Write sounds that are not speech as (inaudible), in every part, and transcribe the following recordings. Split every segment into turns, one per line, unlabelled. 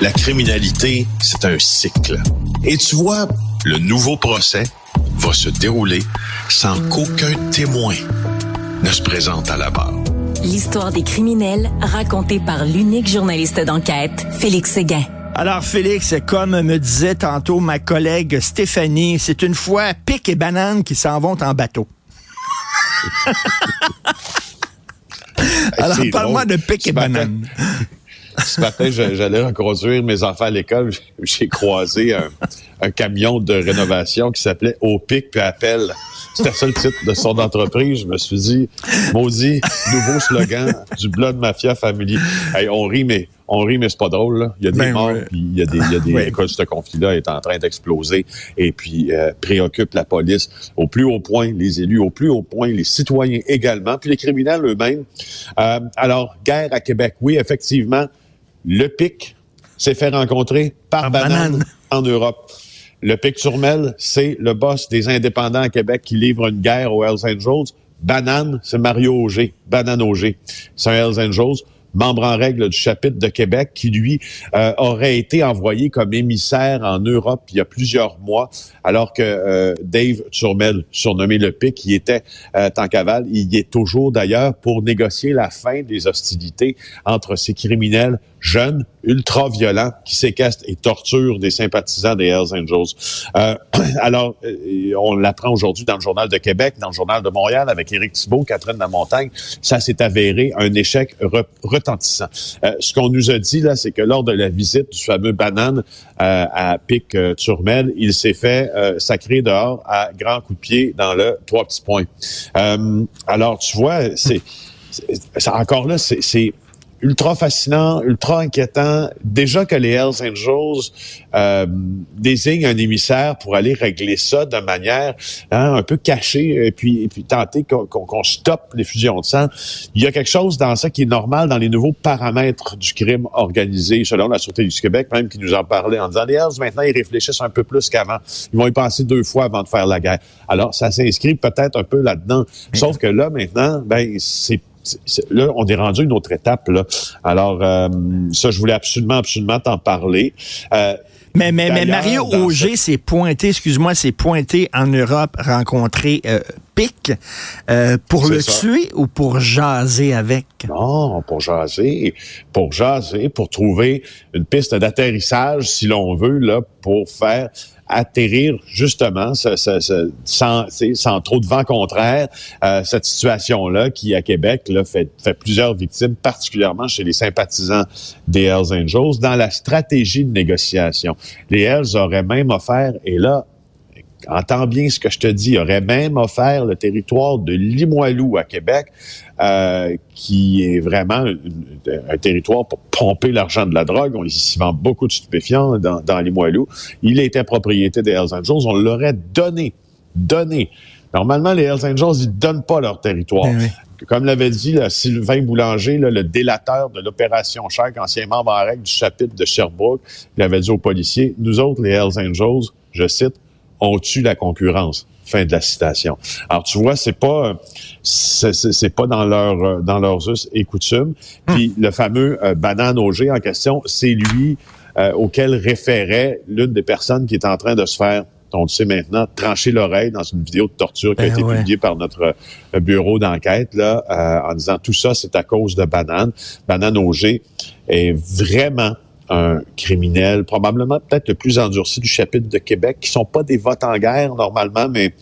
La criminalité, c'est un cycle. Et tu vois, le nouveau procès va se dérouler sans qu'aucun témoin ne se présente à la barre.
L'histoire des criminels racontée par l'unique journaliste d'enquête, Félix Séguin.
Alors Félix, comme me disait tantôt ma collègue Stéphanie, c'est une fois pic et banane qui s'en vont en bateau. (laughs) Alors parle-moi de pic et banane.
Ce matin, j'allais reconduire mes enfants à l'école. (laughs) J'ai croisé un, camion de rénovation qui s'appelait Au pic puis appel. C'était ça le titre de son entreprise. Je me suis dit, maudit, nouveau slogan du Blood Mafia Family. on rit, mais on rit, mais c'est pas drôle. Il y a des ben morts, puis il y a des, il y a des ce conflit-là est en train d'exploser et puis euh, préoccupe la police au plus haut point, les élus au plus haut point, les citoyens également, puis les criminels eux-mêmes. Euh, alors, guerre à Québec, oui, effectivement, le PIC s'est fait rencontrer par, banane, en Europe. Le Pic Turmel, c'est le boss des indépendants à Québec qui livre une guerre aux Hells Angels. Banane, c'est Mario Auger. Banane Auger. C'est un Hells Angels membre en règle du chapitre de Québec, qui lui euh, aurait été envoyé comme émissaire en Europe il y a plusieurs mois, alors que euh, Dave Turmel, surnommé le Pic, qui était euh, en cavale, il y est toujours d'ailleurs pour négocier la fin des hostilités entre ces criminels jeunes, ultra-violents, qui séquestrent et torturent des sympathisants des Hells Angels. Euh, (clears throat) alors, euh, on l'apprend aujourd'hui dans le Journal de Québec, dans le Journal de Montréal, avec Éric Thibault, Catherine Lamontagne. Ça s'est avéré un échec retentissant. Euh, ce qu'on nous a dit, là, c'est que lors de la visite du fameux banane à Pic-Turmel, il s'est fait sacrer dehors à grands coups de pied dans le trois petits points. alors, tu vois, c'est encore là, c'est ultra fascinant, ultra inquiétant. Déjà que les Hells Angels euh, désignent un émissaire pour aller régler ça de manière hein, un peu cachée et puis, et puis tenter qu'on stoppe les fusions de sang. Il y a quelque chose dans ça qui est normal dans les nouveaux paramètres du crime organisé, selon la Sûreté du Québec, même qui nous en parlait en disant les Hells, maintenant, ils réfléchissent un peu plus qu'avant. Ils vont y penser deux fois avant de faire la guerre. Alors, ça s'inscrit peut-être un peu là-dedans. Sauf que là, maintenant, ben, c'est là, on est rendu à une autre étape. Là. Alors, euh, ça, je voulais absolument, absolument t'en parler.
Euh, mais, mais, mais, Mario Auger s'est pointé, excuse-moi, s'est pointé en Europe rencontrer euh, Pic pour le tuer ou pour jaser avec?
Non, pour jaser, pour jaser, pour trouver une piste d'atterrissage, si l'on veut, là, pour faire atterrir justement sans, sans trop de vent contraire euh, cette situation-là qui, à Québec, là, fait, fait plusieurs victimes, particulièrement chez les sympathisants des Hells Angels, dans la stratégie de négociation. Les Hells auraient même offert, et là, entends bien ce que je te dis, aurait même offert le territoire de Limoilou à Québec, euh, qui est vraiment un, territoire pour pomper l'argent de la drogue. On y vend beaucoup de stupéfiants dans, dans Limoilou. Il était propriété des Hells Angels. On l'aurait donné, donné. Normalement, les Hells Angels, ils donnent pas leur territoire. Ben Comme l'avait dit Sylvain Boulanger, le délateur de l'opération Shark, ancien membre en règle du chapitre de Sherbrooke, il avait dit aux policiers, nous autres, les Hells Angels, je cite, on tue la concurrence. Fin de la citation. Alors tu vois, c'est pas c'est pas dans leur dans leurs us et coutumes. Puis le fameux euh, banane Auger en question, c'est lui euh, auquel référait l'une des personnes qui est en train de se faire on le sait maintenant, trancher l'oreille dans une vidéo de torture qui a ben été publiée par notre euh, bureau d'enquête, là, en disant tout ça, c'est à cause de Banane. Banane Auger est vraiment un criminel, probablement peut-être le plus endurci du chapitre de Québec, qui sont pas des votes en guerre normalement, mais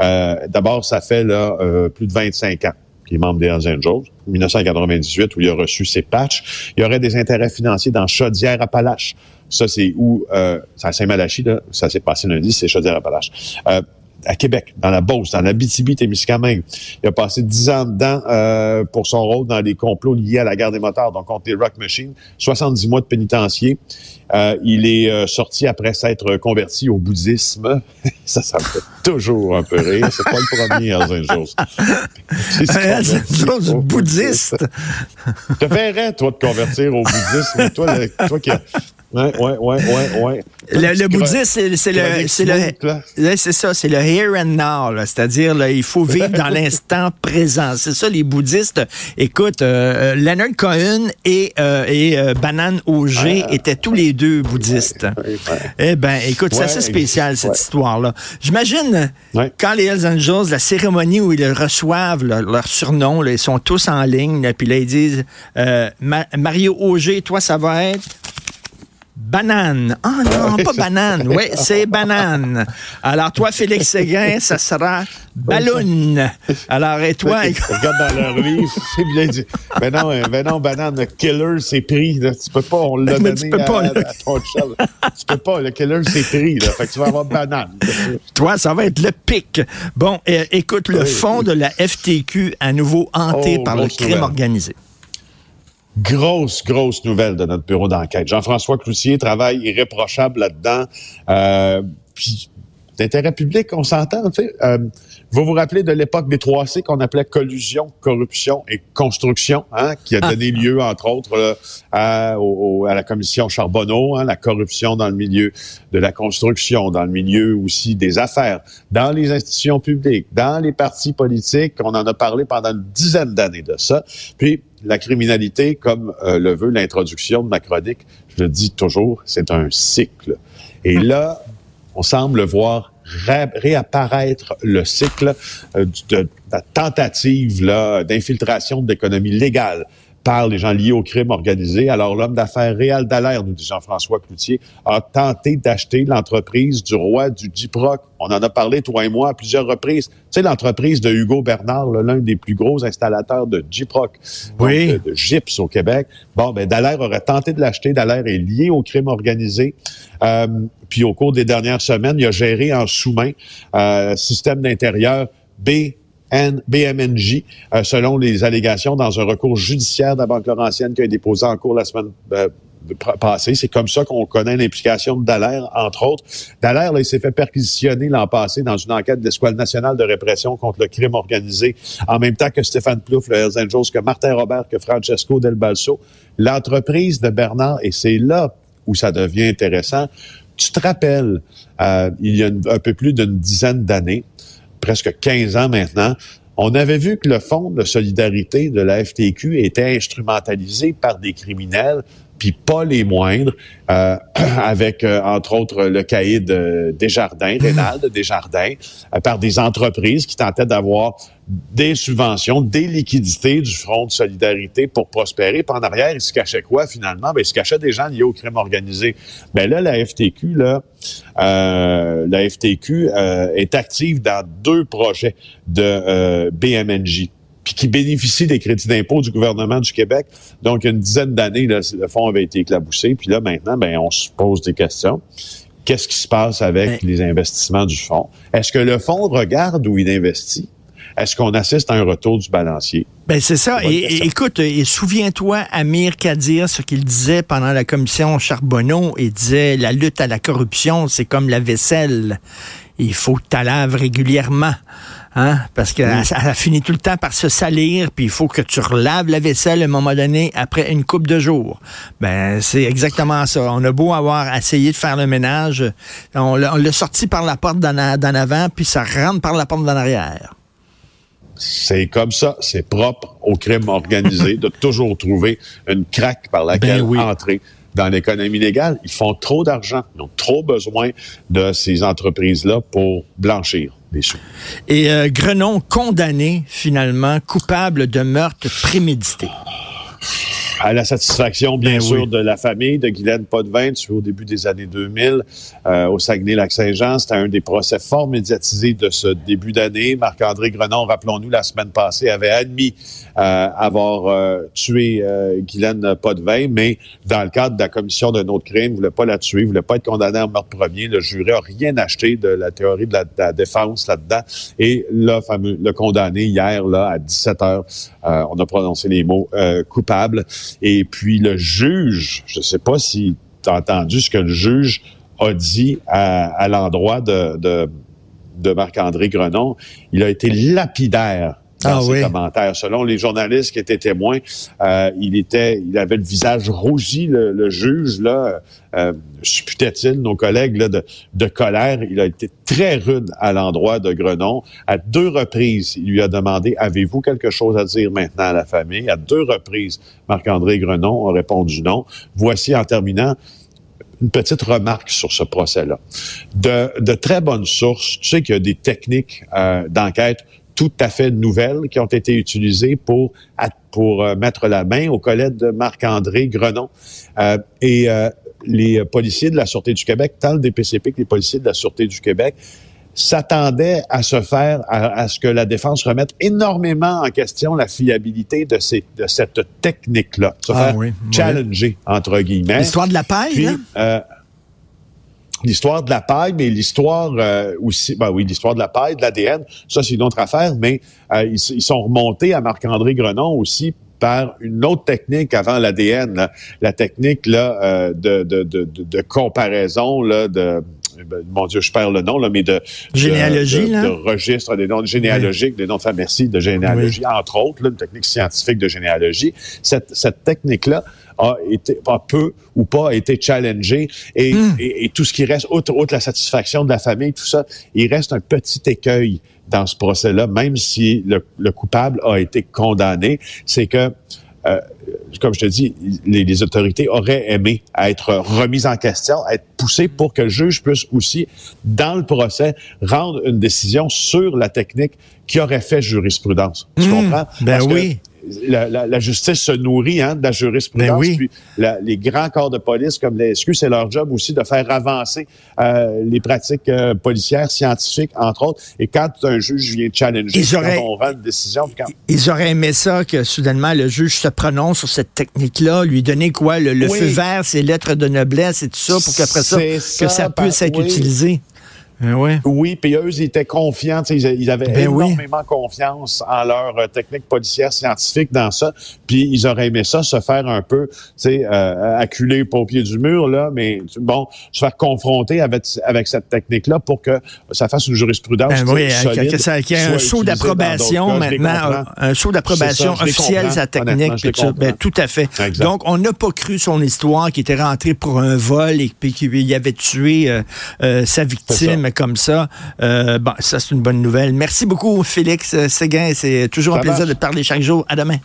euh, d'abord, ça fait là euh, plus de 25 ans qu'il est membre des Hells Angels, 1998, où il a reçu ses patchs. Il y aurait des intérêts financiers dans Chaudière-Appalaches. Ça, c'est où, euh, c'est à Saint-Malachie, là, ça s'est passé lundi, c'est Chaudière-Appalaches. À Québec, dans la Beauce, dans la BTB-Témiscamingue. Il a passé dix ans dedans euh, pour son rôle dans les complots liés à la guerre des motards, donc contre les Rock Machines. 70 mois de pénitencier. Euh, il est euh, sorti après s'être converti au bouddhisme. (laughs) ça, ça me fait toujours un peu rire. C'est pas le premier Hells Angels.
Hells Angels bouddhiste.
Te ferais, toi, de convertir au bouddhisme. toi, toi qui as Ouais, ouais, ouais, ouais, ouais.
Le, bouddhisme, c'est le, c'est le, ça, c'est le here and now, c'est-à-dire il faut vivre dans (laughs) l'instant présent. C'est ça, les bouddhistes. Écoute, euh, euh, Leonard Cohen et euh, et Banane Auger étaient tous les deux bouddhistes. eh ben, écoute, c'est assez spécial cette histoire-là. J'imagine quand les Hells Angels, la cérémonie où ils reçoivent leur surnom, ils sont tous en ligne, puis là ils disent Mario Auger, toi ça va être? Banane. Ah non, pas banane. Oui, c'est banane. Alors, toi, Félix Séguin, ça sera ballon. Alors, et toi?
Regarde dans leur livre, c'est bien dit. Ben non, ben non, banane, le killer, c'est pris. Tu peux pas, on l'a donné tu peux pas, à, ton chat. Tu peux pas, le killer, c'est pris. Là. Fait que tu vas avoir banane.
Toi, ça va être le pic. Bon, écoute, le fond de la FTQ à nouveau hanté oh, par le crime organisé.
Grosse, grosse nouvelle de notre bureau d'enquête. Jean-François Cloutier travaille irréprochable là-dedans. Euh, puis d'intérêt public, on s'entend. Euh, vous vous rappelez de l'époque des 3C qu'on appelait collusion, corruption et construction, hein, qui a donné ah. lieu, entre autres, à, à, la commission Charbonneau, hein, la corruption dans le milieu de la construction, dans le milieu aussi des affaires, dans les institutions publiques, dans les partis politiques. On en a parlé pendant une dizaine d'années de ça. Puis, la criminalité, comme euh, le veut l'introduction de ma chronique, je le dis toujours, c'est un cycle. Et là, on semble voir réapparaître le cycle euh, de, la tentative d'infiltration de l'économie légale par les gens liés au crime organisé. Alors, l'homme d'affaires Réal Dallaire, nous dit Jean-François Cloutier, a tenté d'acheter l'entreprise du roi du Diproc. On en a parlé, toi et moi, à plusieurs reprises. Tu sais, l'entreprise de Hugo Bernard, l'un des plus gros installateurs de Diproc,
oui.
de, gyps au Québec. Bon, ben Dallaire aurait tenté de l'acheter. Dallaire est lié au crime organisé. Euh, puis au cours des dernières semaines, il a géré en sous-main euh, système d'intérieur B BMNJ, euh, selon les allégations dans un recours judiciaire de la Banque Laurentienne qui a été déposé en cours la semaine euh. C'est comme ça qu'on connaît l'implication de Dallaire, entre autres. Dallaire, il s'est fait perquisitionner l'an passé dans une enquête de l'Escouade nationale de répression contre le crime organisé, en même temps que Stéphane Plouffe, le Hells Angels, que Martin Robert, que Francesco Del Balso. L'entreprise de Bernard, et c'est là où ça devient intéressant, tu te rappelles, euh, il y a un peu plus d'une dizaine d'années, presque 15 ans maintenant, on avait vu que le fonds de solidarité de la FTQ était instrumentalisé par des criminels puis pas les moindres, euh, (clears throat) avec euh, entre autres le cahier de Desjardins, (laughs) Rénald Desjardins, euh, par des entreprises qui tentaient d'avoir des subventions, des liquidités du Front de solidarité pour prospérer. Puis en arrière, il se cachait quoi finalement? Ben, il se cachait des gens liés au crime organisé. Ben là, la FTQ, là, la FTQ est active dans deux projets de BMNJ puis qui bénéficie des crédits d'impôt du gouvernement du Québec. Donc, il y a une dizaine d'années, le fonds avait été éclaboussé. Puis là, maintenant, ben, on se pose des questions. Qu'est-ce qui se passe avec les investissements du fonds? Est-ce que le fonds regarde où il investit? Est-ce qu'on assiste à un retour du balancier?
Ben c'est ça. Et, écoute, et souviens-toi, Amir Kadir, ce qu'il disait pendant la commission Charbonneau, il disait la lutte à la corruption, c'est comme la vaisselle. Il faut que tu laves régulièrement. Hein? Parce qu'elle a fini tout le temps par se salir, puis il faut que tu relaves la vaisselle à un moment donné après une coupe de jours. Ben, c'est exactement ça. On a beau avoir essayé de faire le ménage, on l'a sorti par la porte d'en avant, puis ça rentre par la porte d'en arrière.
C'est comme ça, c'est propre au crime organisé (laughs) de toujours trouver une craque par laquelle ben entrer dans l'économie légale. Ils font trop d'argent, ils ont trop besoin de ces entreprises-là pour blanchir.
Et euh, Grenon condamné finalement coupable de meurtre prémédité
à la satisfaction, bien ben sûr, de la famille de Guylaine Potvin, au début des années 2000 euh, au Saguenay-Lac-Saint-Jean. C'était un des procès fort médiatisés de ce début d'année. Marc-André Grenon, rappelons-nous, la semaine passée, avait admis euh, avoir euh, tué euh, Guylaine Potvin, mais dans le cadre de la commission d'un autre crime, ne voulait pas la tuer, ne voulait pas être condamné en meurtre premier. Le jury a rien acheté de la théorie de la, défense là-dedans. Et le fameux, le condamné hier, là, à 17 heures, on a prononcé les mots coupable. Et puis le juge, je ne sais pas si tu as entendu ce que le juge a dit à, l'endroit de, de, de Marc-André Grenon, il a été lapidaire dans ah ses commentaires. Selon les journalistes qui étaient témoins, euh, il était, il avait le visage rougi, le, juge là, euh, supputait-il nos collègues là, de, de colère. Il a été très rude à l'endroit de Grenon. À deux reprises, il lui a demandé avez-vous quelque chose à dire maintenant à la famille? À deux reprises, Marc-André Grenon a répondu non. Voici en terminant une petite remarque sur ce procès-là. De, de très bonnes sources, tu sais qu'il y a des techniques euh, d'enquête tout à fait nouvelles qui ont été utilisées pour pour euh, mettre la main au collègue de Marc-André Grenon. Euh, et euh, les policiers de la Sûreté du Québec, tant le DPCP que les policiers de la Sûreté du Québec, s'attendaient à se faire, à, ce que la défense remette énormément en question la fiabilité de, ces, de cette technique-là, se ah faire challenger, entre guillemets.
L'histoire de la paille,
euh, l'histoire de la paille, mais l'histoire euh, aussi, ben oui, l'histoire de la paille, de l'ADN, ça c'est une autre affaire, mais euh, ils, sont remontés à Marc-André Grenon aussi par une autre technique avant l'ADN, la technique là, euh, de, de, de, de, comparaison là, de ben, mon Dieu, je perds le nom, là, mais de
généalogie,
de, registre des noms généalogiques, des noms de famille, merci, de généalogie, entre autres, là, une technique scientifique de généalogie. Cette, cette technique-là a été pas peu ou pas a été challengée et, hmm. et, tout ce qui reste, outre, outre la satisfaction de la famille, tout ça, il reste un petit écueil dans ce procès-là, même si le, le, coupable a été condamné, c'est que euh, comme je te dis, les, autorités auraient aimé être remises en question, être poussées pour que le juge puisse aussi, dans le procès, rendre une décision sur la technique qui aurait fait jurisprudence. Tu hmm. comprends?
Ben oui
la, justice se nourrit hein, de la jurisprudence. Ben puis les grands corps de police comme les SQ, c'est leur job aussi de faire avancer euh, les pratiques euh, policières, scientifiques, entre autres. Et quand un juge vient challenger, quand on rend une décision...
Ils auraient aimé ça que soudainement le juge se prononce sur cette technique-là, lui donner quoi, le, feu vert, ses lettres de noblesse et tout ça, pour qu'après ça, que ça puisse être utilisé.
Ben oui, puis eux, ils étaient confiants, ils, avaient ben énormément confiance en leur euh, technique policière scientifique dans ça, puis ils auraient aimé ça, se faire un peu, tu sais, euh, acculer au pied du mur, là, mais bon, se faire confronter avec, avec cette technique-là pour que ça fasse une jurisprudence ben
oui, solide, qu'il y ait un saut d'approbation maintenant, un saut d'approbation officiel sa technique, ben, tout à fait. Donc, on n'a pas cru son histoire qui était rentré pour un vol et puis qu'il avait tué euh, sa victime comme ça. Euh, bon, ça, c'est une bonne nouvelle. Merci beaucoup, Félix Séguin. C'est toujours un plaisir de te parler chaque jour. À demain.